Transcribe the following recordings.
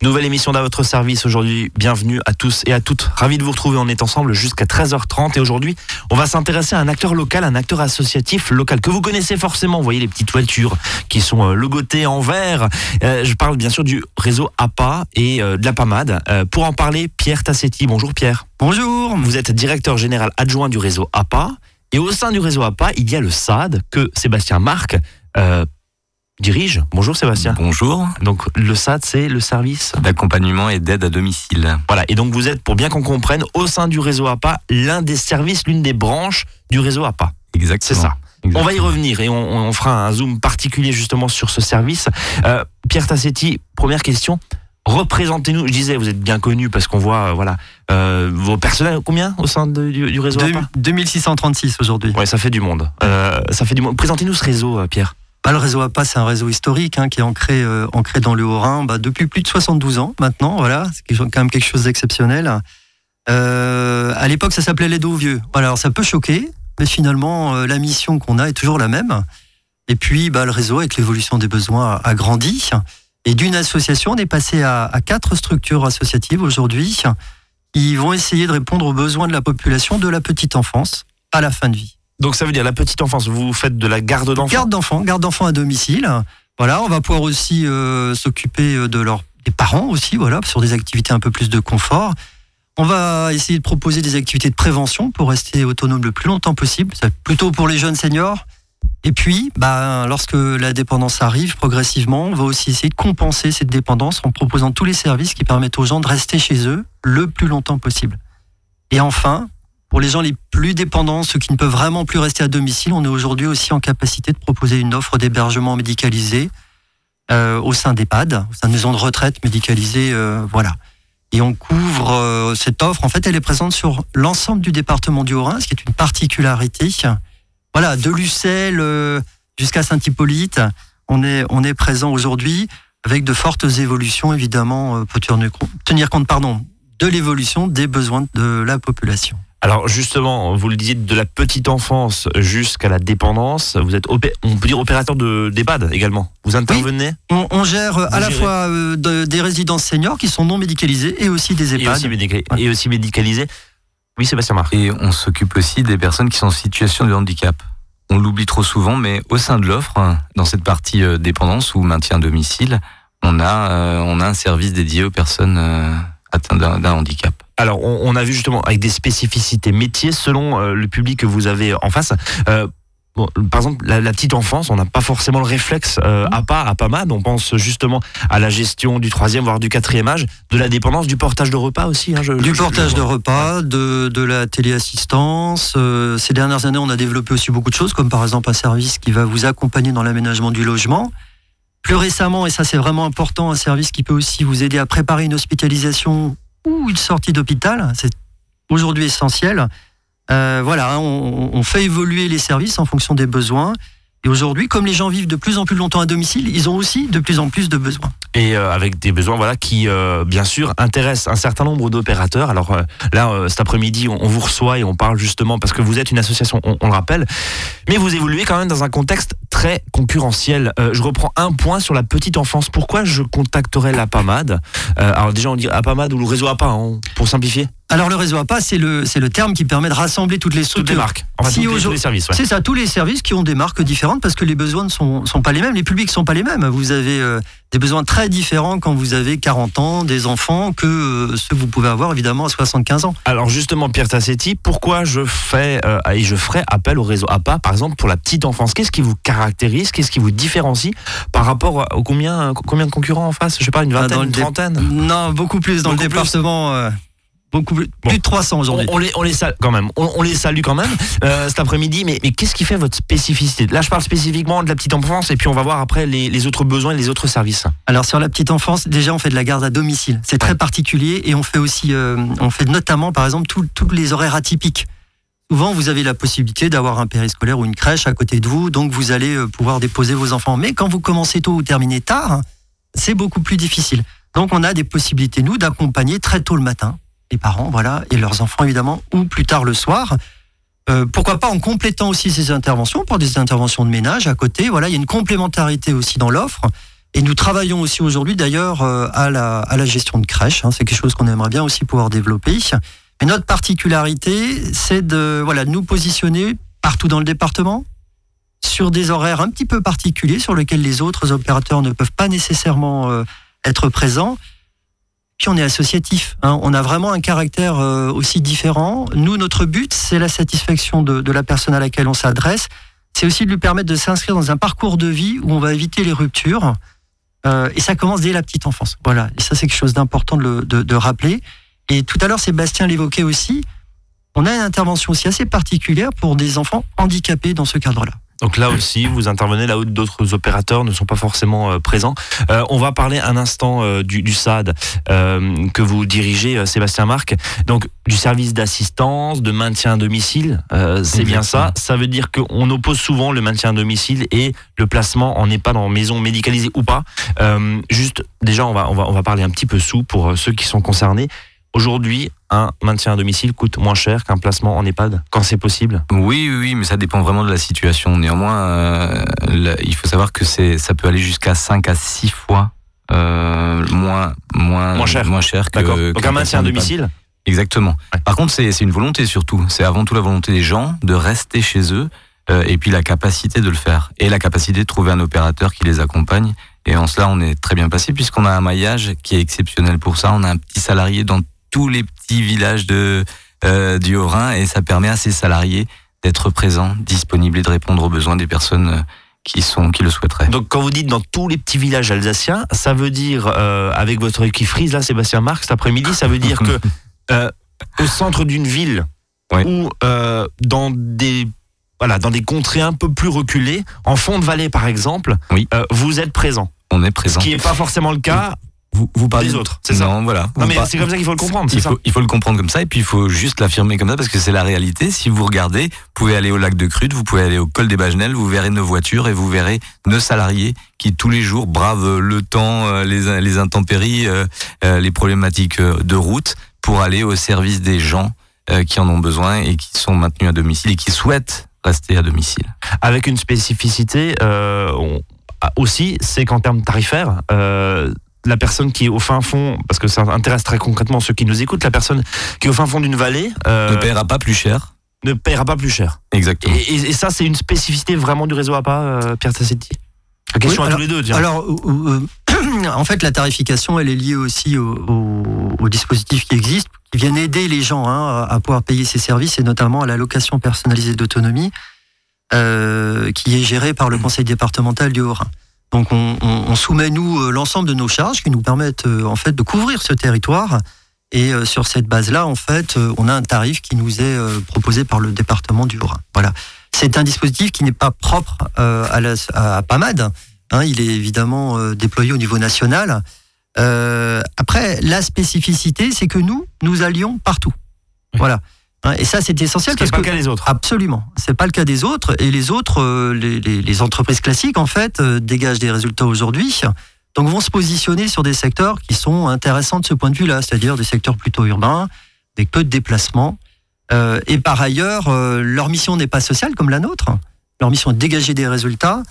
Nouvelle émission d'à votre service aujourd'hui. Bienvenue à tous et à toutes. Ravi de vous retrouver. On est ensemble jusqu'à 13h30 et aujourd'hui, on va s'intéresser à un acteur local, un acteur associatif local que vous connaissez forcément. Vous voyez les petites toitures qui sont euh, logotées en vert. Euh, je parle bien sûr du réseau APA et euh, de la PAMAD. pour en parler, Pierre Tassetti. Bonjour Pierre. Bonjour. Vous êtes directeur général adjoint du réseau APA et au sein du réseau APA, il y a le SAD que Sébastien Marc dirige. Bonjour Sébastien. Bonjour. Donc le SAD, c'est le service d'accompagnement et d'aide à domicile. Voilà, et donc vous êtes, pour bien qu'on comprenne, au sein du réseau APA, l'un des services, l'une des branches du réseau APA. Exactement. C'est ça. On va y revenir et on, fera un zoom particulier justement sur ce service. Euh, Pierre Tassetti, première question. Représentez-nous, je disais, vous êtes bien connu parce qu'on voit, euh, voilà, euh, vos personnels, combien au sein du, réseau APA 2636 aujourd'hui. Ouais, ça fait du monde. ça fait du monde. Présentez-nous ce réseau, Pierre. Bah, le réseau APA, c'est un réseau historique hein, qui est ancré, euh, ancré dans le Haut-Rhin bah, depuis plus de 72 ans maintenant. Voilà, c'est quand même quelque chose d'exceptionnel. Euh, à l'époque, ça s'appelait l'aide aux vieux. Voilà, alors ça peut choquer, mais finalement, euh, la mission qu'on a est toujours la même. Et puis, bah, le réseau, avec l'évolution des besoins, a, grandi. Et d'une association, on est passé à, à quatre structures associatives aujourd'hui qui vont essayer de répondre aux besoins de la population de la petite enfance à la fin de vie. Donc ça veut dire la petite enfance, vous faites de la garde d'enfants Garde d'enfants, garde d'enfants à domicile. Voilà, on va pouvoir aussi euh, s'occuper euh, de leurs des parents aussi, voilà, sur des activités un peu plus de confort. On va essayer de proposer des activités de prévention pour rester autonome le plus longtemps possible, plutôt pour les jeunes seniors. Et puis, bah, lorsque la dépendance arrive progressivement, on va aussi essayer de compenser cette dépendance en proposant tous les services qui permettent aux gens de rester chez eux le plus longtemps possible. Et enfin, pour les gens les plus dépendants, ceux qui ne peuvent vraiment plus rester à domicile, on est aujourd'hui aussi en capacité de proposer une offre d'hébergement médicalisé euh, au sein d'EHPAD, au sein de maisons de retraite médicalisées, euh, voilà. Et on couvre euh, cette offre. En fait, elle est présente sur l'ensemble du département du Haut-Rhin, ce qui est une particularité. Voilà, de Lucelle jusqu'à Saint-Hippolyte, on est on est présent aujourd'hui avec de fortes évolutions, évidemment, pour tenir compte, pardon, de l'évolution des besoins de la population. Alors justement, vous le disiez, de la petite enfance jusqu'à la dépendance, vous êtes, on peut dire opérateur de d'EHPAD également. Vous intervenez on, gère à la fois euh, des résidences seniors qui sont non médicalisées et aussi des EHPAD. Et aussi, médicalisées. Oui, Sébastien Marc. Et on s'occupe aussi des personnes qui sont en situation de handicap. On l'oublie trop souvent, mais au sein de l'offre, dans cette partie euh, dépendance ou maintien à domicile, on a, euh, on a un service dédié aux personnes atteintes d'un handicap. Alors, on, a vu justement avec des spécificités métiers selon euh, le public que vous avez en face. Euh, par exemple, la, petite enfance, on n'a pas forcément le réflexe euh, à part, à pas mal. On pense justement à la gestion du troisième, voire du quatrième âge, de la dépendance, du portage de repas aussi. Hein, du portage de repas, de, de la téléassistance. ces dernières années, on a développé aussi beaucoup de choses, comme par exemple un service qui va vous accompagner dans l'aménagement du logement. Plus récemment, et ça c'est vraiment important, un service qui peut aussi vous aider à préparer une hospitalisation ou une sortie d'hôpital. C'est aujourd'hui essentiel. Euh, voilà, on, on, fait évoluer les services en fonction des besoins. Et aujourd'hui, comme les gens vivent de plus en plus longtemps à domicile, ils ont aussi de plus en plus de besoins. Et euh, avec des besoins voilà, qui, euh, bien sûr, intéressent un certain nombre d'opérateurs. Alors euh, là, cet après-midi, on, vous reçoit et on parle justement parce que vous êtes une association, on, le rappelle. Mais vous évoluez quand même dans un contexte très concurrentiel. je reprends un point sur la petite enfance. Pourquoi je contacterais la PAMAD Alors déjà, on dit APAMAD ou le réseau APA, hein, pour simplifier alors le réseau APA, c'est le, c'est le terme qui permet de rassembler toutes les structures. Toutes les marques, enfin, si tous, les, services. C'est ça, tous les services qui ont des marques différentes parce que les besoins ne sont, sont pas les mêmes, les publics ne sont pas les mêmes. Vous avez euh, des besoins très différents quand vous avez 40 ans, des enfants, que euh, ceux que vous pouvez avoir évidemment à 75 ans. Alors justement, Pierre Tassetti, pourquoi je fais euh, et je ferai appel au réseau APA, par exemple pour la petite enfance? Qu'est-ce qui vous caractérise? Qu'est-ce qui vous différencie par rapport au combien, combien de concurrents en face? Je sais pas, une ah, vingtaine, une trentaine? Non, beaucoup plus dans le département beaucoup plus, plus de 300 aujourd'hui. On, les, on les salue quand même. On, les salue quand même euh, cet après-midi. Mais, mais qu'est-ce qui fait votre spécificité? Là, je parle spécifiquement de la petite enfance et puis on va voir après les, les, autres besoins et les autres services. Alors sur la petite enfance, déjà on fait de la garde à domicile. C'est très particulier et on fait aussi, euh, on fait notamment par exemple tous les horaires atypiques. Souvent, vous avez la possibilité d'avoir un périscolaire ou une crèche à côté de vous, donc vous allez euh, pouvoir déposer vos enfants. Mais quand vous commencez tôt ou terminez tard, c'est beaucoup plus difficile. Donc on a des possibilités, nous, d'accompagner très tôt le matin les parents, voilà, et leurs enfants évidemment, ou plus tard le soir. Euh, pourquoi pas en complétant aussi ces interventions pour des interventions de ménage à côté. Voilà, il y a une complémentarité aussi dans l'offre. Et nous travaillons aussi aujourd'hui d'ailleurs euh, à la, à la gestion de crèche. hein. c'est quelque chose qu'on aimerait bien aussi pouvoir développer. Mais notre particularité, c'est de voilà, nous positionner partout dans le département sur des horaires un petit peu particuliers sur lesquels les autres opérateurs ne peuvent pas nécessairement euh, être présents. Puis on est associatif. hein. On a vraiment un caractère euh, aussi différent. Nous, notre but, c'est la satisfaction de, la personne à laquelle on s'adresse. C'est aussi de lui permettre de s'inscrire dans un parcours de vie où on va éviter les ruptures. Euh, et ça commence dès la petite enfance. Voilà. Et ça, c'est quelque chose d'important de- de rappeler. Et tout à l'heure, Sébastien l'évoquait aussi. On a une intervention aussi assez particulière pour des enfants handicapés dans ce cadre-là. Donc là aussi, vous intervenez là où d'autres opérateurs ne sont pas forcément euh, présents. Euh, on va parler un instant euh, du, du SAD euh, que vous dirigez, euh, Sébastien Marc. Donc du service d'assistance, de maintien à domicile, euh, c'est bien ça. Ça veut dire qu'on oppose souvent le maintien à domicile et le placement en EHPAD en maison médicalisée ou pas. Euh, juste, déjà, on va, on, va, on va parler un petit peu sous pour ceux qui sont concernés. Aujourd'hui, un maintien à domicile coûte moins cher qu'un placement en EHPAD, quand c'est possible? Oui, oui, mais ça dépend vraiment de la situation. Néanmoins, euh, il faut savoir que ça peut aller jusqu'à 5 à 6 fois euh, moins, moins, Moins cher. moins cher que. Donc qu'un un maintien à domicile, Exactement. Ouais. Par contre, c'est, c'est une volonté surtout. C'est avant tout la volonté des gens de rester chez eux euh, et puis la capacité de le faire et la capacité de trouver un opérateur qui les accompagne. Et en cela, on est très bien passé puisqu'on a un maillage qui est exceptionnel pour ça. On a un petit salarié dans tous les petits villages de, euh, du Haut-Rhin et ça permet à ces salariés d'être présents, disponibles et de répondre aux besoins des personnes euh, qui sont qui le souhaiteraient. Donc quand vous dites dans tous les petits villages alsaciens, ça veut dire euh, avec votre équipe frise là, Sébastien Marc, cet après-midi, ça veut dire que euh, au centre d'une ville ou dans des voilà dans des contrées un peu plus reculées, en fond de vallée par exemple, Oui. euh, vous êtes présent. On est Ce présent. qui n'est pas forcément le cas Vous, vous parlez des autres, c'est ça Non, voilà. Non mais par- c'est comme ça qu'il faut le comprendre, c'est Il ça faut, il faut le comprendre comme ça et puis il faut juste l'affirmer comme ça parce que c'est la réalité. Si vous regardez, vous pouvez aller au lac de Crude, vous pouvez aller au col des Bagenelles, vous verrez nos voitures et vous verrez nos salariés qui tous les jours bravent le temps, euh, les, les intempéries, euh, euh, les problématiques de route pour aller au service des gens euh, qui en ont besoin et qui sont maintenus à domicile et qui souhaitent rester à domicile. Avec une spécificité euh, on- ah, aussi, c'est qu'en termes tarifaires, euh, la personne qui est au fin fond, parce que ça intéresse très concrètement ceux qui nous écoutent, la personne qui est au fin fond d'une vallée euh, Ne paiera pas plus cher. ne paiera pas plus cher. Exactement. Et, et- et ça, c'est une spécificité vraiment du réseau APA, euh, Pierre Tassetti? Question Oui, à tous les deux, tiens. Alors, euh, en fait, la tarification, elle est liée aussi au, au- au dispositif qui existe, qui viennent aider les gens hein, à pouvoir payer ces services, et notamment à la location personnalisée d'autonomie, qui est gérée par le conseil départemental du Haut-Rhin. Donc, on, on- on soumet, nous, euh, l'ensemble de nos charges qui nous permettent, euh, en fait, de couvrir ce territoire. Et euh, sur cette base-là, en fait, euh, on a un tarif qui nous est euh, proposé par le département du Haut-Rhin. Voilà. C'est un dispositif qui n'est pas propre euh, à, la, à PAMAD. Hein, il est évidemment euh, déployé au niveau national. Euh, après, la spécificité, c'est que nous, nous allions partout. Oui. Voilà. Hein, et ça, c'est essentiel Ce parce pas que le cas des autres. Absolument. C'est pas le cas des autres. Et les autres, euh, les, les- les entreprises classiques, en fait, euh, dégagent des résultats aujourd'hui. Donc, vont se positionner sur des secteurs qui sont intéressants de ce point de vue-là, c'est-à-dire des secteurs plutôt urbains, avec peu de déplacements. Euh, et par ailleurs, euh, leur mission n'est pas sociale comme la nôtre. Leur mission est de dégager des résultats.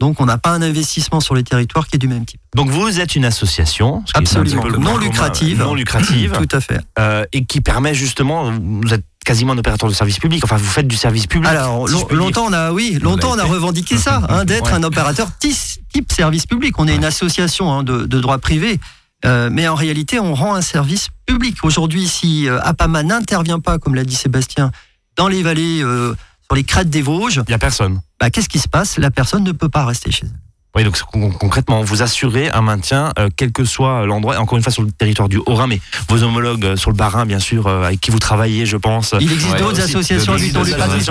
Donc, on n'a pas un investissement sur les territoires qui est du même type. Donc vous êtes une association ce qui est un Absolument. Non lucrative. non lucrative, Tout à fait. euh, et qui permet justement, vous êtes quasiment un opérateur de service public. Enfin, vous faites du service public. Alors, si long- longtemps, on a, oui, longtemps, on a revendiqué ça, hein, d'être Ouais. un opérateur tis- type service public. On est une association hein, de, de droit privé. Euh, mais en réalité, on rend un service public. Aujourd'hui, si euh, APAMA n'intervient pas, comme l'a dit Sébastien, dans les vallées, euh, sur les crêtes des Vosges, Il n'y a personne. bah, qu'est-ce qui se passe? La personne ne peut pas rester chez elle. Oui, donc con- concrètement, vous assurez un maintien, euh, quel que soit l'endroit, et encore une fois sur le territoire du Haut-Rhin, mais vos homologues euh, sur le Bas-Rhin, bien sûr, euh, avec qui vous travaillez, je pense. Il existe Ouais, d'autres aussi, associations du.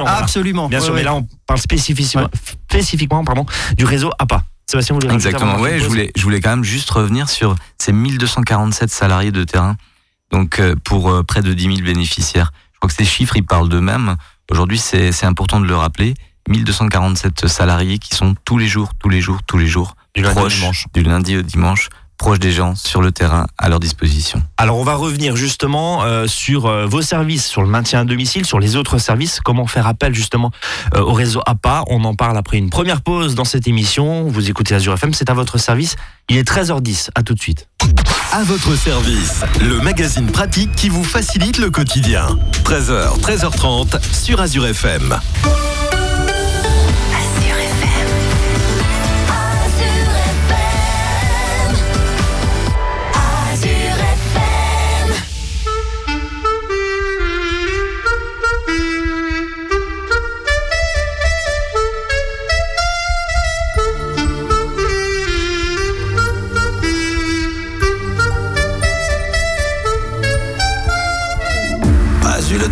Absolument. Bien Ouais, sûr, ouais. mais là, on parle spécifiquement, spécifiquement pardon, du réseau APA. Sébastien, vous voulez Exactement. Ouais, je voulais, je voulais quand même juste revenir sur ces 1247 salariés de terrain, donc euh, pour euh, près de 10 000 bénéficiaires. Je crois que ces chiffres, ils parlent d'eux-mêmes. Aujourd'hui, c'est c'est important de le rappeler. 1247 salariés qui sont tous les jours, tous les jours, tous les jours Du lundi au proches dimanche. du lundi au dimanche proche des gens, sur le terrain, à leur disposition. Alors on va revenir justement euh, sur euh, vos services, sur le maintien à domicile, sur les autres services, comment faire appel justement euh, au réseau APA. On en parle après une première pause dans cette émission. Vous écoutez Azure FM, c'est à votre service. Il est 13h10, à tout de suite. À votre service, le magazine pratique qui vous facilite le quotidien. 13h, 13h30 sur Azure FM.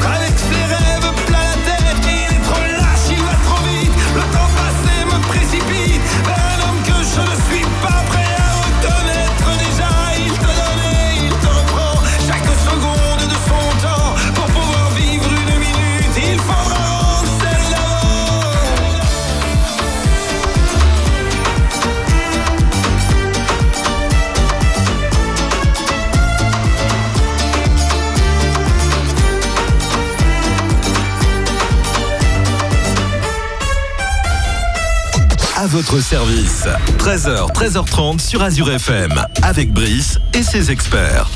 avec ses À votre service, 13h, 13h30 sur Azure FM, avec Brice et ses experts.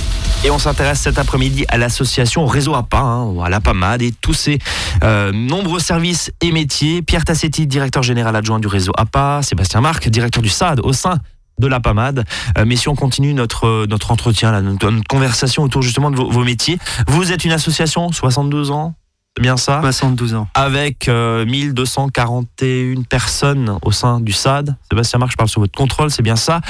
Et on s'intéresse cet après-midi à l'association Réseau APA, hein, à la PAMAD et tous ses euh, nombreux services et métiers. Pierre Tassetti, directeur général adjoint du réseau APA, Sébastien Marc, directeur du SAD au sein de la PAMAD. Euh, mais si on continue notre, euh, entretien, notre, conversation autour justement de vos, métiers, vous êtes une association, 62 ans bien ça 72 ans. avec euh, 1241 personnes au sein du SAD. Sébastien Marc, je parle sur votre contrôle, c'est bien ça.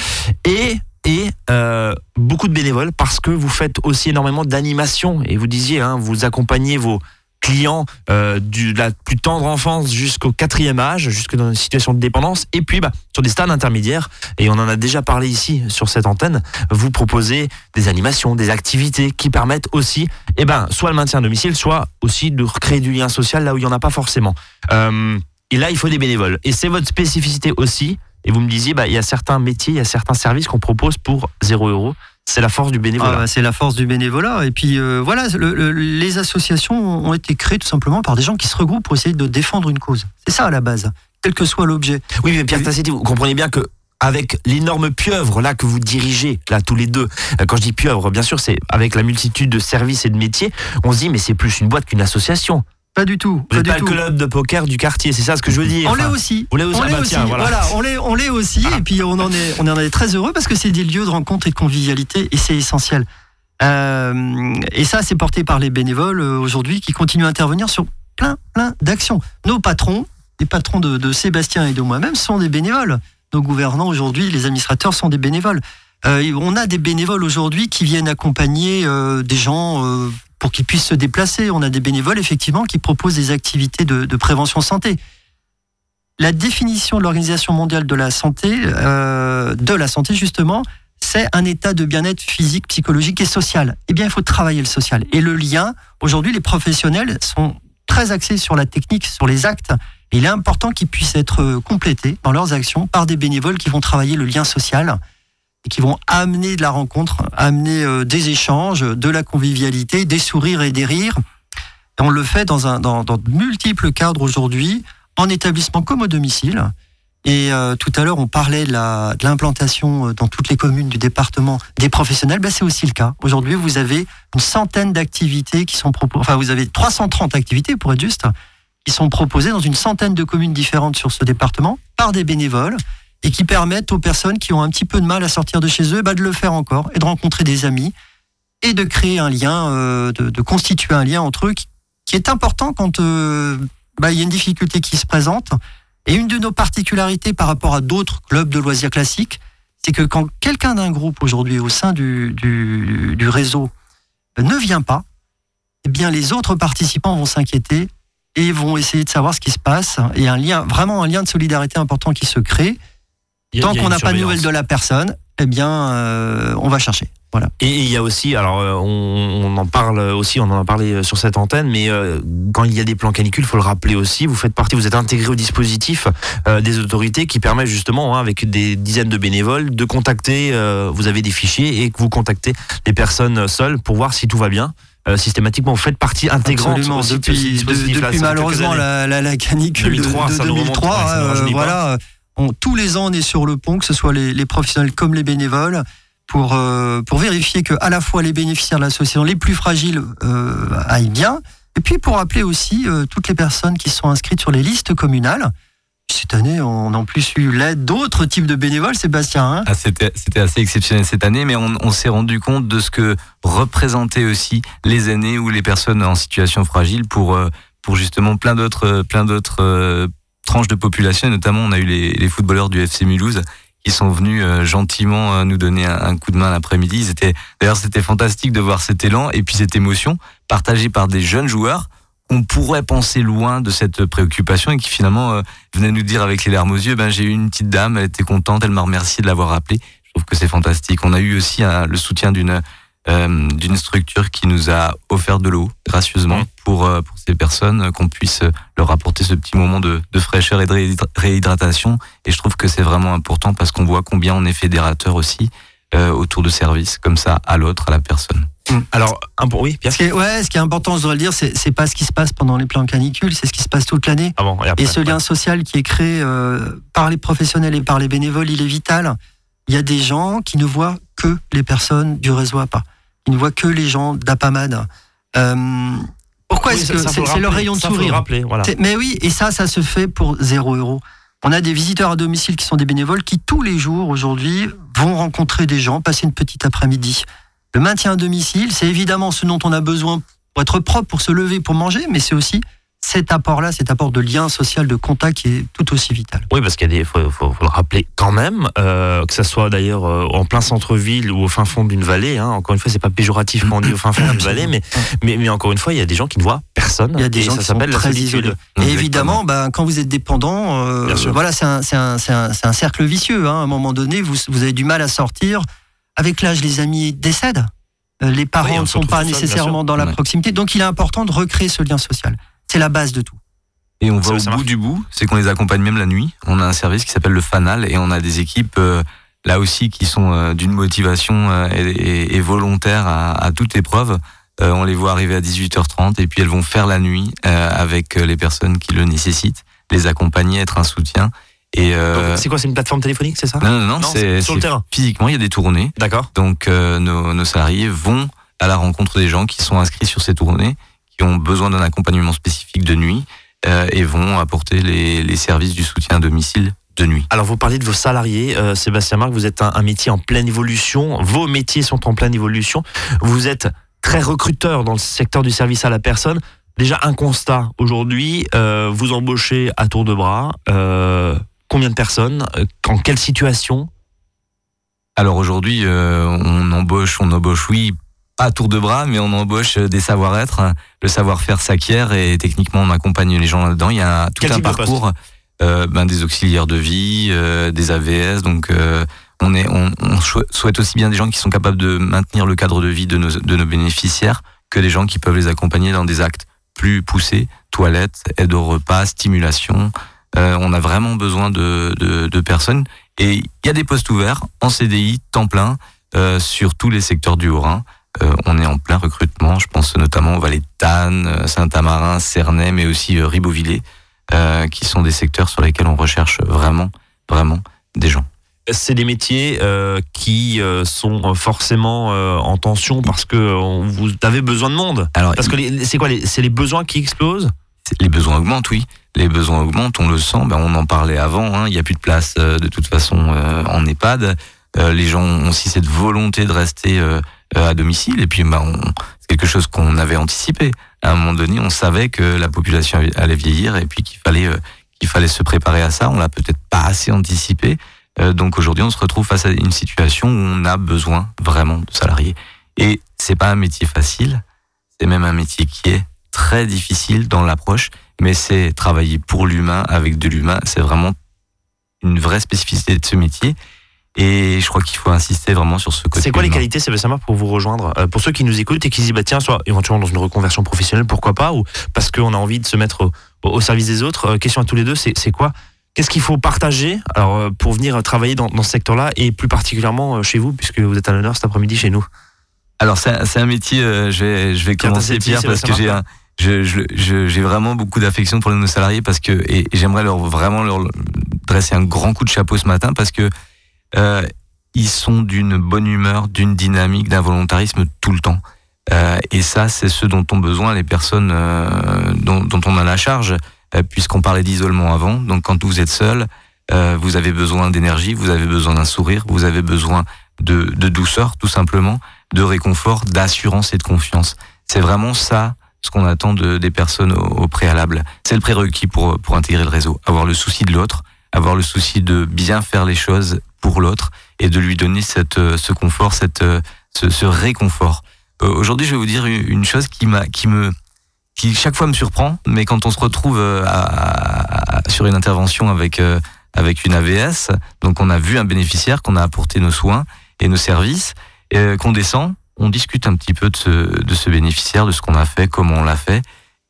Et, et euh, beaucoup de bénévoles parce que vous faites aussi énormément d'animations. Et vous disiez, hein, vous accompagnez vos, clients euh, de la plus tendre enfance jusqu'au quatrième âge, jusque dans une situation de dépendance, et puis bah, sur des stades intermédiaires, et on en a déjà parlé ici sur cette antenne, vous proposez des animations, des activités qui permettent aussi, eh ben, soit le maintien à domicile, soit aussi de recréer du lien social là où il n'y en a pas forcément. Euh, et là, il faut des bénévoles. Et c'est votre spécificité aussi. Et vous me disiez, bah, il y a certains métiers, il y a certains services qu'on propose pour 0 euros. C'est la force du bénévolat. Ah, c'est la force du bénévolat. Et puis euh, voilà, le- le- les associations ont été créées tout simplement par des gens qui se regroupent pour essayer de défendre une cause. C'est ça à la base, quel que soit l'objet. Oui, mais Pierre Tassetti, vous comprenez bien que avec l'énorme pieuvre là que vous dirigez là tous les deux, euh, quand je dis pieuvre, bien sûr, c'est avec la multitude de services et de métiers, on se dit mais c'est plus une boîte qu'une association. Pas du tout. Vous Pas n'êtes du pas tout. le club de poker du quartier, c'est ça ce que je veux dire. On l'est aussi. vous l'êtes aussi. On Ah l'est bah aussi. tiens, voilà. Voilà, on l'est, on l'est aussi. Et puis on en est, on en est très heureux parce que c'est des lieux de rencontre et de convivialité et c'est essentiel. Euh, et ça, c'est porté par les bénévoles euh, aujourd'hui qui continuent à intervenir sur plein, plein d'actions. Nos patrons, les patrons de, de Sébastien et de moi-même, sont des bénévoles. Nos gouvernants aujourd'hui, les administrateurs sont des bénévoles. Euh, on a des bénévoles aujourd'hui qui viennent accompagner des gens pour qu'ils puissent se déplacer. On a des bénévoles effectivement qui proposent des activités de, prévention santé. La définition de l'Organisation mondiale de la santé, euh, de la santé justement, c'est un état de bien-être physique, psychologique et social. Eh bien, il faut travailler le social. Et le lien, aujourd'hui, les professionnels sont très axés sur la technique, sur les actes. Et il est important qu'ils puissent être complétés dans leurs actions par des bénévoles qui vont travailler le lien social qui vont amener de la rencontre, amener euh, des échanges, de la convivialité, des sourires et des rires. Et on le fait dans, un, dans, dans de multiples cadres aujourd'hui, en établissement comme au domicile. Et euh, tout à l'heure, on parlait de la- de l'implantation euh, dans toutes les communes du département des professionnels. Ben, c'est aussi le cas. Aujourd'hui, vous avez une centaine d'activités qui sont proposées. Enfin, vous avez 330 activités, pour être juste, qui sont proposées dans une centaine de communes différentes sur ce département par des bénévoles et qui permettent aux personnes qui ont un petit peu de mal à sortir de chez eux ben, de le faire encore et de rencontrer des amis et de créer un lien, euh, de, constituer un lien entre eux qui, est important quand euh, ben, il y a une difficulté qui se présente. Et une de nos particularités par rapport à d'autres clubs de loisirs classiques, c'est que quand quelqu'un d'un groupe aujourd'hui au sein du, du, du réseau ne vient pas, eh bien les autres participants vont s'inquiéter et vont essayer de savoir ce qui se passe. Et un lien, vraiment un lien de solidarité important qui se crée. Il y a- Tant qu'on n'a pas de nouvelles de la personne, eh bien, euh, on va chercher. Voilà. Et il y a aussi, alors euh, on, on en parle aussi, on en a parlé euh, sur cette antenne, mais euh, quand il y a des plans canicules, il faut le rappeler aussi, vous faites partie, vous êtes intégré au dispositif euh, des autorités qui permet justement, hein, avec des dizaines de bénévoles, de contacter, euh, vous avez des fichiers et que vous contactez les personnes seules pour voir si tout va bien. Euh, systématiquement, vous faites partie intégrante Absolument. aussi Depuis, de- depuis malheureusement la, la, la canicule 2003, de, de ça nous remonte, 2003, ouais, ça nous euh, rajeunit pas. voilà, on- tous les ans on est sur le pont, que ce soit les, professionnels comme les bénévoles, pour, euh, pour vérifier que à la fois les bénéficiaires de l'association les plus fragiles euh, aillent bien, et puis pour appeler aussi euh, toutes les personnes qui sont inscrites sur les listes communales. Cette année, on a en plus eu l'aide d'autres types de bénévoles, Sébastien. hein. Ah, c'était, assez exceptionnel cette année, mais on, on s'est rendu compte de ce que représentaient aussi les aînés ou les personnes en situation fragile pour, pour justement plein d'autres, plein d'autres tranches de population. Et notamment, on a eu les, footballeurs du FC Mulhouse qui sont venus euh, gentiment euh, nous donner un, coup de main l'après-midi. D'ailleurs, c'était fantastique de voir cet élan et puis cette émotion partagée par des jeunes joueurs qu'on pourrait penser loin de cette préoccupation et qui finalement euh, venait nous dire avec les larmes aux yeux, ben j'ai eu une petite dame, elle était contente, elle m'a remercié de l'avoir appelé. Je trouve que c'est fantastique. On a eu aussi hein, le soutien d'une euh, d'une structure qui nous a offert de l'eau gracieusement Mmh. pour euh, pour ces personnes euh, qu'on puisse leur apporter ce petit moment de, de fraîcheur et de réhydra- réhydratation. Et je trouve que c'est vraiment important parce qu'on voit combien on est fédérateur aussi euh, autour de services comme ça à l'autre, à la personne. Alors, un, pour- oui, Pierre Ce qui est, ouais, ce qui est important, je dois le dire, c'est c'est pas ce qui se passe pendant les plans canicules, c'est ce qui se passe toute l'année. Avant et après. Et ce lien social qui est créé euh, par les professionnels et par les bénévoles, il est vital. Il y a des gens qui ne voient que les personnes du réseau APA. Ils ne voient que les gens d'APAMAD. Euh, pourquoi Oui, est-ce que c'est le c'est leur rayon de Ça, sourire rappeler, voilà. C'est- Mais oui, et ça, ça se fait pour 0 euros. On a des visiteurs à domicile qui sont des bénévoles qui, tous les jours, aujourd'hui, vont rencontrer des gens, passer une petite après-midi. Le maintien à domicile, c'est évidemment ce dont on a besoin pour être propre, pour se lever, pour manger, mais c'est aussi cet apport-là, cet apport de lien social, de contact qui est tout aussi vital. Oui, parce qu'il faut, faut, faut le rappeler quand même, euh, que ça soit d'ailleurs euh, en plein centre-ville ou au fin fond d'une vallée. Hein, encore une fois, c'est pas péjoratif quand on dit au fin fond d'une vallée, mais, mais, mais encore une fois, il y a des gens qui ne voient personne. Il y a des gens ça qui sont très isolés. Et évidemment, ben, quand vous êtes dépendant, euh, voilà, c'est un, cercle vicieux. hein. À un moment donné, vous, vous avez du mal à sortir. Avec l'âge, les amis décèdent. Les parents Oui, ne sont pas nécessairement dans la Ouais. proximité. Donc, il est important de recréer ce lien social. C'est la base de tout. Et on va au bout marche. du bout, c'est qu'on les accompagne même la nuit. On a un service qui s'appelle le Fanal et on a des équipes euh, là aussi qui sont euh, d'une motivation euh, et, et- volontaire à, à toute épreuve. Euh, on les voit arriver à 18h30 et puis elles vont faire la nuit euh, avec les personnes qui le nécessitent, les accompagner, être un soutien. Et euh, C'est quoi, c'est une plateforme téléphonique, c'est ça? Non, non, non, Non, c'est sur le terrain. Physiquement, il y a des tournées. D'accord. Donc euh, nos, nos salariés vont à la rencontre des gens qui sont inscrits sur ces tournées, qui ont besoin d'un accompagnement spécifique de nuit euh, et vont apporter les, les services du soutien à domicile de nuit. Alors vous parlez de vos salariés, euh, Sébastien Marc, vous êtes un, un métier en pleine évolution, vos métiers sont en pleine évolution, vous êtes très recruteur dans le secteur du service à la personne. Déjà un constat, aujourd'hui, euh, vous embauchez à tour de bras, combien de personnes, en quelle situation? Alors aujourd'hui, euh, on embauche, on embauche, oui, pas à tour de bras, mais on embauche des savoir-être. Le savoir-faire s'acquiert et techniquement, on accompagne les gens là-dedans. Il y a tout Quel un parcours, euh, ben, des auxiliaires de vie, euh, des AVS. Donc, euh, on, est, on, on souhaite aussi bien des gens qui sont capables de maintenir le cadre de vie de nos, de nos bénéficiaires que des gens qui peuvent les accompagner dans des actes plus poussés, toilettes, aide au repas, stimulation. Euh, on a vraiment besoin de, de, de personnes. Et il y a des postes ouverts en CDI, temps plein, euh, sur tous les secteurs du Haut-Rhin. Euh, on est en plein recrutement. Je pense notamment aux vallées de Tannes, euh, Saint-Amarin, Cernay, mais aussi euh, Ribeauvillé, qui sont des secteurs sur lesquels on recherche vraiment, vraiment des gens. c'est des métiers euh, qui euh, sont forcément euh, en tension parce que vous avez besoin de monde. Alors, Parce que c'est quoi les- C'est les besoins qui explosent? Les besoins augmentent, oui. Les besoins augmentent, on le sent. Ben, on en parlait avant. hein. Il n'y a plus de place de toute façon en EHPAD. Les gens ont aussi cette volonté de rester à domicile. Et puis, on- c'est quelque chose qu'on avait anticipé. À un moment donné, on savait que la population allait vieillir et puis qu'il fallait euh, qu'il fallait se préparer à ça. On l'a peut-être pas assez anticipé. Euh, donc aujourd'hui, on se retrouve face à une situation où on a besoin vraiment de salariés. Et c'est pas un métier facile. C'est même un métier qui est très difficile dans l'approche, mais c'est travailler pour l'humain avec de l'humain. C'est vraiment une vraie spécificité de ce métier. Et je crois qu'il faut insister vraiment sur ce côté. C'est quoi les qualités, Sébastien pour vous rejoindre Euh, Pour ceux qui nous écoutent et qui se disent, bah, tiens, soit éventuellement dans une reconversion professionnelle, pourquoi pas, ou parce qu'on a envie de se mettre au, au service des autres. Euh, question à tous les deux, c'est quoi? Qu'est-ce qu'il faut partager alors, euh, pour venir travailler dans, dans ce secteur-là et plus particulièrement euh, chez vous, puisque vous êtes à l'honneur cet après-midi chez nous? Alors c'est un- métier. euh, je vais je vais Pierre commencer Pierre parce que j'ai un je- je- je- j'ai vraiment beaucoup d'affection pour nos salariés parce que et, et j'aimerais leur vraiment leur dresser un grand coup de chapeau ce matin parce que euh, ils sont d'une bonne humeur, d'une dynamique, d'un volontarisme tout le temps. Euh, et ça, c'est ce dont ont besoin les personnes euh, dont, dont on a la charge, euh, puisqu'on parlait d'isolement avant. Donc quand vous êtes seul, euh, vous avez besoin d'énergie, vous avez besoin d'un sourire, vous avez besoin de, de douceur, tout simplement, de réconfort, d'assurance et de confiance. C'est vraiment ça ce qu'on attend de, des personnes au, au préalable. C'est le prérequis pour, pour intégrer le réseau. Avoir le souci de l'autre, avoir le souci de bien faire les choses pour l'autre et de lui donner cette, euh, ce confort, cette, euh, ce, ce réconfort. Euh, Aujourd'hui, je vais vous dire une chose qui, qui me, qui chaque fois me surprend, mais quand on se retrouve euh, à, à- à- sur une intervention avec, euh, avec une AVS, donc on a vu un bénéficiaire, qu'on a apporté nos soins et nos services, euh, qu'on descend, on discute un petit peu de ce, de ce bénéficiaire, de ce qu'on a fait, comment on l'a fait,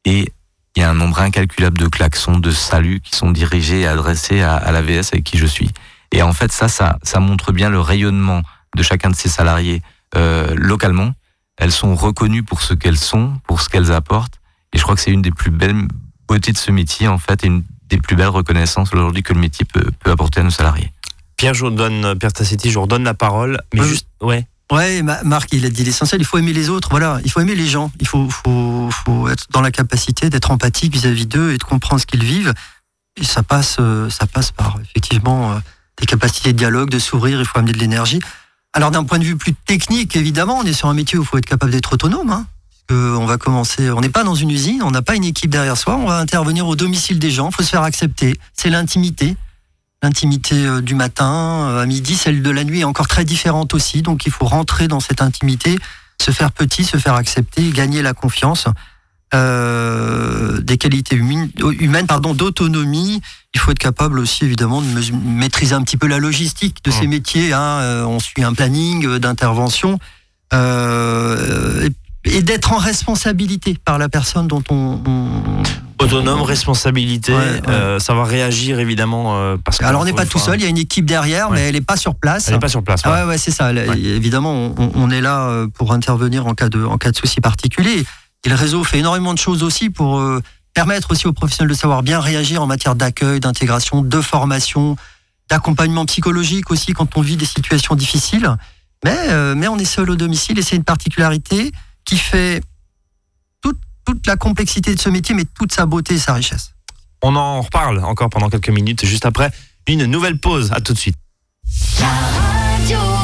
et il y a un nombre incalculable de klaxons, de saluts qui sont dirigés et adressés à, à l'AVS avec qui je suis. Et en fait, ça, ça, ça montre bien le rayonnement de chacun de ces salariés euh, localement. Elles sont reconnues pour ce qu'elles sont, pour ce qu'elles apportent. Et je crois que c'est une des plus belles beautés de ce métier, en fait, et une des plus belles reconnaissances aujourd'hui que le métier peut, peut apporter à nos salariés. Pierre, je vous donne, Pierre Tassetti, je vous redonne la parole, mais Oui. juste, ouais. Ouais, Ma- Marc, il a dit l'essentiel. Il faut aimer les autres. Voilà, il faut aimer les gens. Il faut, faut, faut être dans la capacité d'être empathique vis-à-vis d'eux et de comprendre ce qu'ils vivent. Et ça passe, euh, ça passe par effectivement euh, des capacités de dialogue, de sourire. Il faut amener de l'énergie. Alors d'un point de vue plus technique, évidemment, on est sur un métier où il faut être capable d'être autonome. Hein, on va commencer. On n'est pas dans une usine, on n'a pas une équipe derrière soi. On va intervenir au domicile des gens. Il faut se faire accepter. C'est l'intimité. L'intimité euh, du matin euh, à midi, celle de la nuit est encore très différente aussi. Donc il faut rentrer dans cette intimité, se faire petit, se faire accepter, gagner la confiance. Euh, des qualités humaines, humaines pardon, d'autonomie. Il faut être capable aussi, évidemment, de maîtriser un petit peu la logistique de ces Mmh. métiers. hein. Euh, on suit un planning d'intervention euh, et, et d'être en responsabilité par la personne dont on. on- Autonome, responsabilité, Ouais, ouais. euh, savoir réagir évidemment. euh, parce que Alors on n'est pas tout seul, il y a une équipe derrière, Ouais. mais elle n'est pas sur place. Elle n'est pas sur place. Ah ouais. ouais, ouais, c'est ça. Évidemment, on, on est là euh, pour intervenir en cas de, en cas de souci particulier. Et le réseau fait énormément de choses aussi pour euh, permettre aussi aux professionnels de savoir bien réagir en matière d'accueil, d'intégration, de formation, d'accompagnement psychologique aussi quand on vit des situations difficiles. Mais, mais on est seul au domicile et c'est une particularité qui fait toute, la complexité de ce métier, mais toute sa beauté et sa richesse. On en reparle encore pendant quelques minutes, juste après une nouvelle pause. À tout de suite. La radio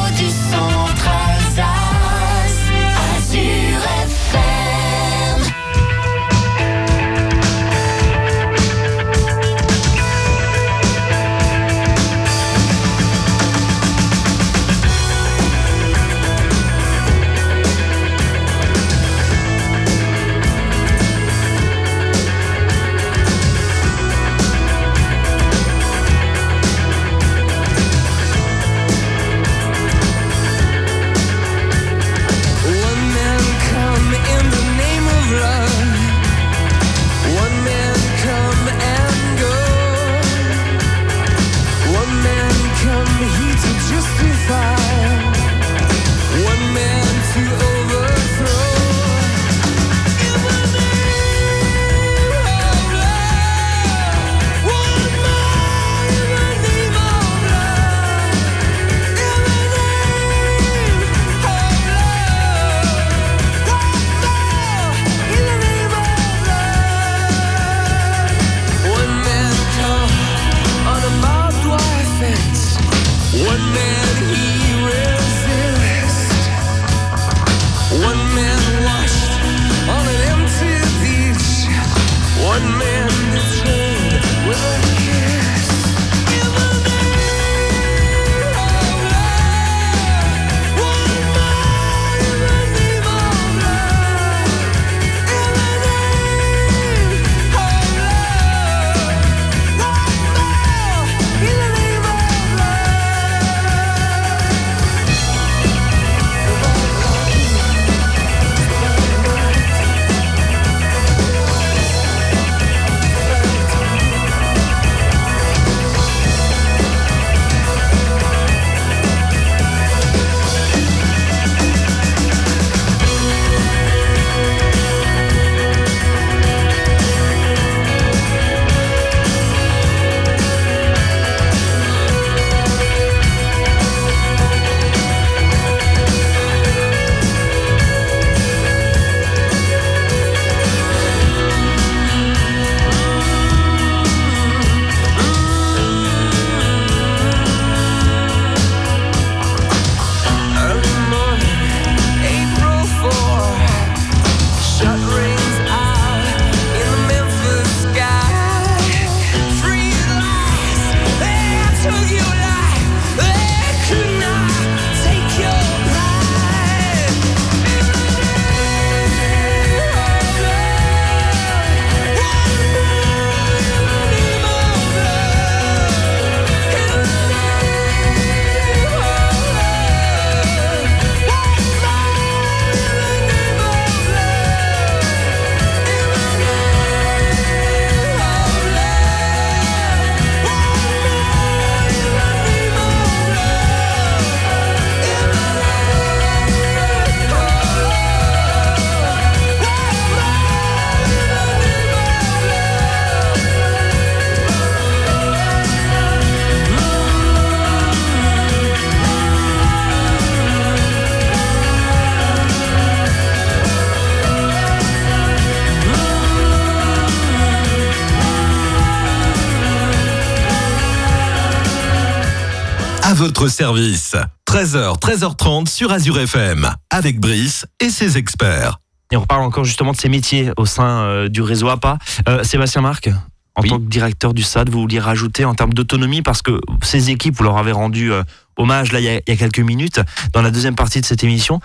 votre service. 13h, 13h30 sur Azure FM. Avec Brice et ses experts. Et on reparle encore justement de ces métiers au sein euh, du réseau APA. Euh, Sébastien Marc, en Oui. tant que directeur du SAD, vous vouliez rajouter en termes d'autonomie, parce que ces équipes, vous leur avez rendu euh, hommage là il y, a, il y a quelques minutes, dans la deuxième partie de cette émission.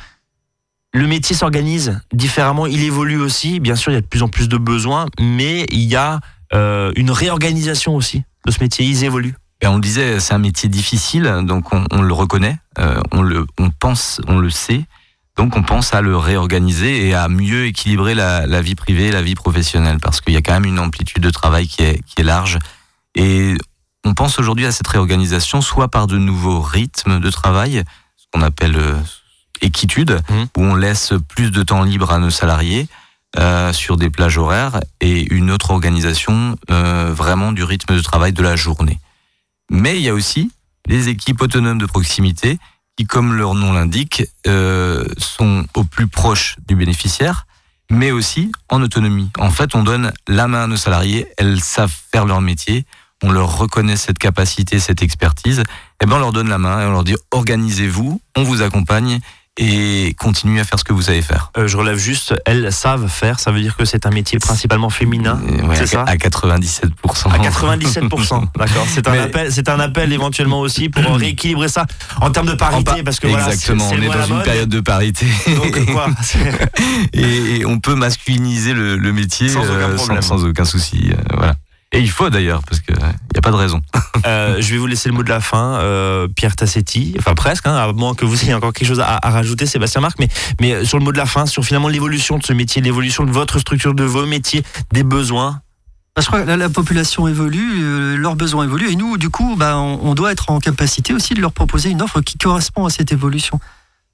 Le métier s'organise différemment, il évolue aussi. Bien sûr, il y a de plus en plus de besoins, mais il y a euh, une réorganisation aussi de ce métier. Ils évoluent. Et on le disait, c'est un métier difficile, donc on, on le reconnaît, euh, on le, on pense, on le sait. Donc on pense à le réorganiser et à mieux équilibrer la, la vie privée et la vie professionnelle, parce qu'il y a quand même une amplitude de travail qui est, qui est large. Et on pense aujourd'hui à cette réorganisation soit par de nouveaux rythmes de travail, ce qu'on appelle euh, équitude, Mhm. où on laisse plus de temps libre à nos salariés euh, sur des plages horaires, et une autre organisation euh, vraiment du rythme de travail de la journée. Mais il y a aussi les équipes autonomes de proximité qui, comme leur nom l'indique, euh, sont au plus proche du bénéficiaire, mais aussi en autonomie. En fait, on donne la main à nos salariés, elles savent faire leur métier, on leur reconnaît cette capacité, cette expertise, et ben on leur donne la main et on leur dit organisez-vous, on vous accompagne et continuez à faire ce que vous savez faire. Euh, je relève juste, elles savent faire. Ça veut dire que c'est un métier principalement féminin. Ouais, c'est ça à 97%. À 97%, d'accord. C'est un Mais- appel, c'est un appel éventuellement aussi pour rééquilibrer ça en termes de parité, parce que voilà, Exactement, c'est on est dans une mode. période de parité. Donc quoi et, et on peut masculiniser le, le métier Sans aucun euh, problème. sans, sans aucun souci. euh, voilà. Et il faut d'ailleurs, parce qu'il n'y a pas de raison. Euh, Je vais vous laisser le mot de la fin, euh, Pierre Tassetti, enfin presque, hein, à moins que vous ayez encore quelque chose à, à rajouter, Sébastien Marc, mais, mais euh, sur le mot de la fin, sur finalement l'évolution de ce métier, l'évolution de votre structure, de vos métiers, des besoins. Bah, je crois que la population évolue, euh, leurs besoins évoluent, et nous, du coup, bah, on, on doit être en capacité aussi de leur proposer une offre qui correspond à cette évolution.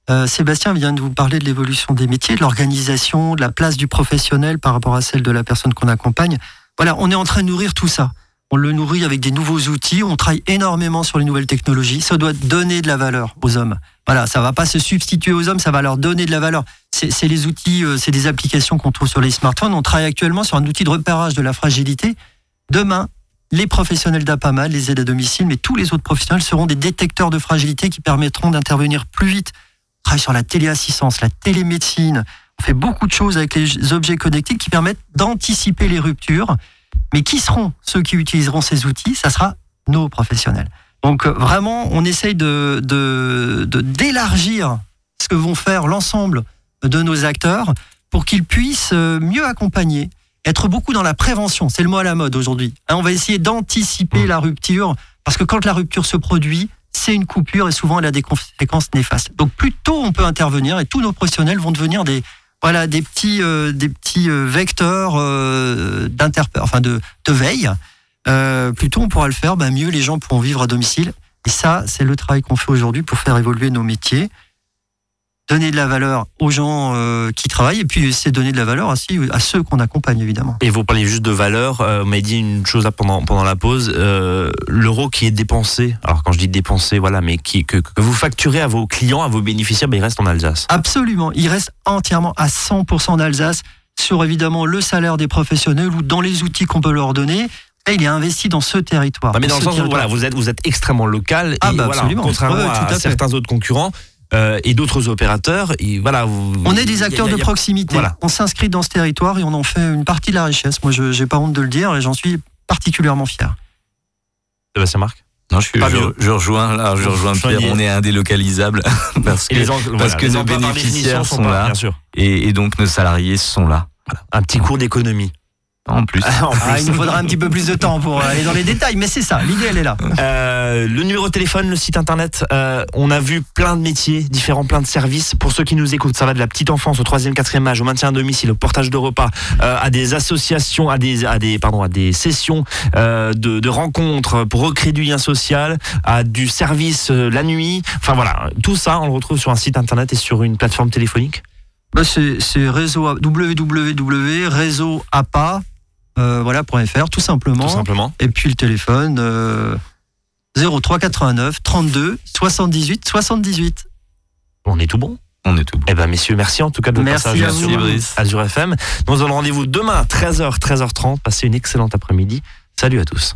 Euh, Sébastien vient de vous parler de l'évolution des métiers, de l'organisation, de la place du professionnel par rapport à celle de la personne qu'on accompagne. Voilà, on est en train de nourrir tout ça. On le nourrit avec des nouveaux outils, on travaille énormément sur les nouvelles technologies. Ça doit donner de la valeur aux hommes. Voilà, ça va pas se substituer aux hommes, ça va leur donner de la valeur. C'est les outils, euh, c'est des applications qu'on trouve sur les smartphones. On travaille actuellement sur un outil de repérage de la fragilité. Demain, les professionnels d'APAMA, les aides à domicile, mais tous les autres professionnels seront des détecteurs de fragilité qui permettront d'intervenir plus vite. On travaille sur la téléassistance, la télémédecine. On fait beaucoup de choses avec les objets connectés qui permettent d'anticiper les ruptures. Mais qui seront ceux qui utiliseront ces outils? Ça sera nos professionnels. Donc euh, vraiment, on essaye de d'élargir ce que vont faire l'ensemble de nos acteurs pour qu'ils puissent euh, mieux accompagner, être beaucoup dans la prévention. C'est le mot à la mode aujourd'hui. Hein, on va essayer d'anticiper la rupture parce que quand la rupture se produit, c'est une coupure et souvent elle a des conséquences néfastes. Donc plus tôt on peut intervenir et tous nos professionnels vont devenir des voilà des petits euh, des petits euh, vecteurs euh, enfin de de veille. Euh, plus tôt on pourra le faire, bah, mieux les gens pourront vivre à domicile. Et ça, c'est le travail qu'on fait aujourd'hui pour faire évoluer nos métiers, donner de la valeur aux gens euh, qui travaillent et puis c'est donner de la valeur aussi à ceux qu'on accompagne évidemment. Et vous parliez juste de valeur. Euh, on m'a dit une chose là pendant, pendant la pause. Euh, L'euro qui est dépensé, alors quand je dis dépensé, voilà, mais qui, que, que vous facturez à vos clients, à vos bénéficiaires, ben, il reste en Alsace. Absolument. Il reste entièrement à 100% d'Alsace sur évidemment le salaire des professionnels ou dans les outils qu'on peut leur donner. Et il est investi dans ce territoire. Non, mais dans le sens où voilà, vous êtes, vous êtes extrêmement local. Ah et bah, voilà, absolument. Contrairement Ouais, à, certains autres concurrents euh, et d'autres opérateurs. Et voilà, vous- On est des acteurs a- de proximité. voilà. On s'inscrit dans ce territoire et on en fait une partie de la richesse. Moi, je n'ai pas honte de le dire et j'en suis particulièrement fier. Sébastien Marc? Non, je, suis- Pas je, mieux. je rejoins là, je rejoins Pierre. On est indélocalisable parce que les en- voilà, que les nos bénéficiaires sont là. Bien sûr. et, et donc nos salariés sont là. Un petit cours d'économie. En plus. En plus. Ah, il nous faudra un petit peu plus de temps pour aller dans les détails, mais c'est ça, l'idée elle est là. Euh, le numéro de téléphone, le site internet, euh, on a vu plein de métiers, différents, plein de services. Pour ceux qui nous écoutent, ça va de la petite enfance au troisième, quatrième âge, au maintien à domicile, au portage de repas, euh, à des associations, à des, à des, pardon, à des sessions euh, de, de rencontres pour recréer du lien social, à du service euh, la nuit. Enfin voilà, tout ça, on le retrouve sur un site internet et sur une plateforme téléphonique. Bah, c'est c'est réseau www.réseauapa euh, voilà, point .fr, tout simplement. Tout simplement. Et puis le téléphone euh, 03 89 32 78 78. On est tout bon. On est tout bon. Eh ben messieurs, merci en tout cas de votre Merci passage à sur vous. Brice. Azure FM. Nous donne rendez-vous demain à 13h, 13h30. Passez une excellente après-midi. Salut à tous.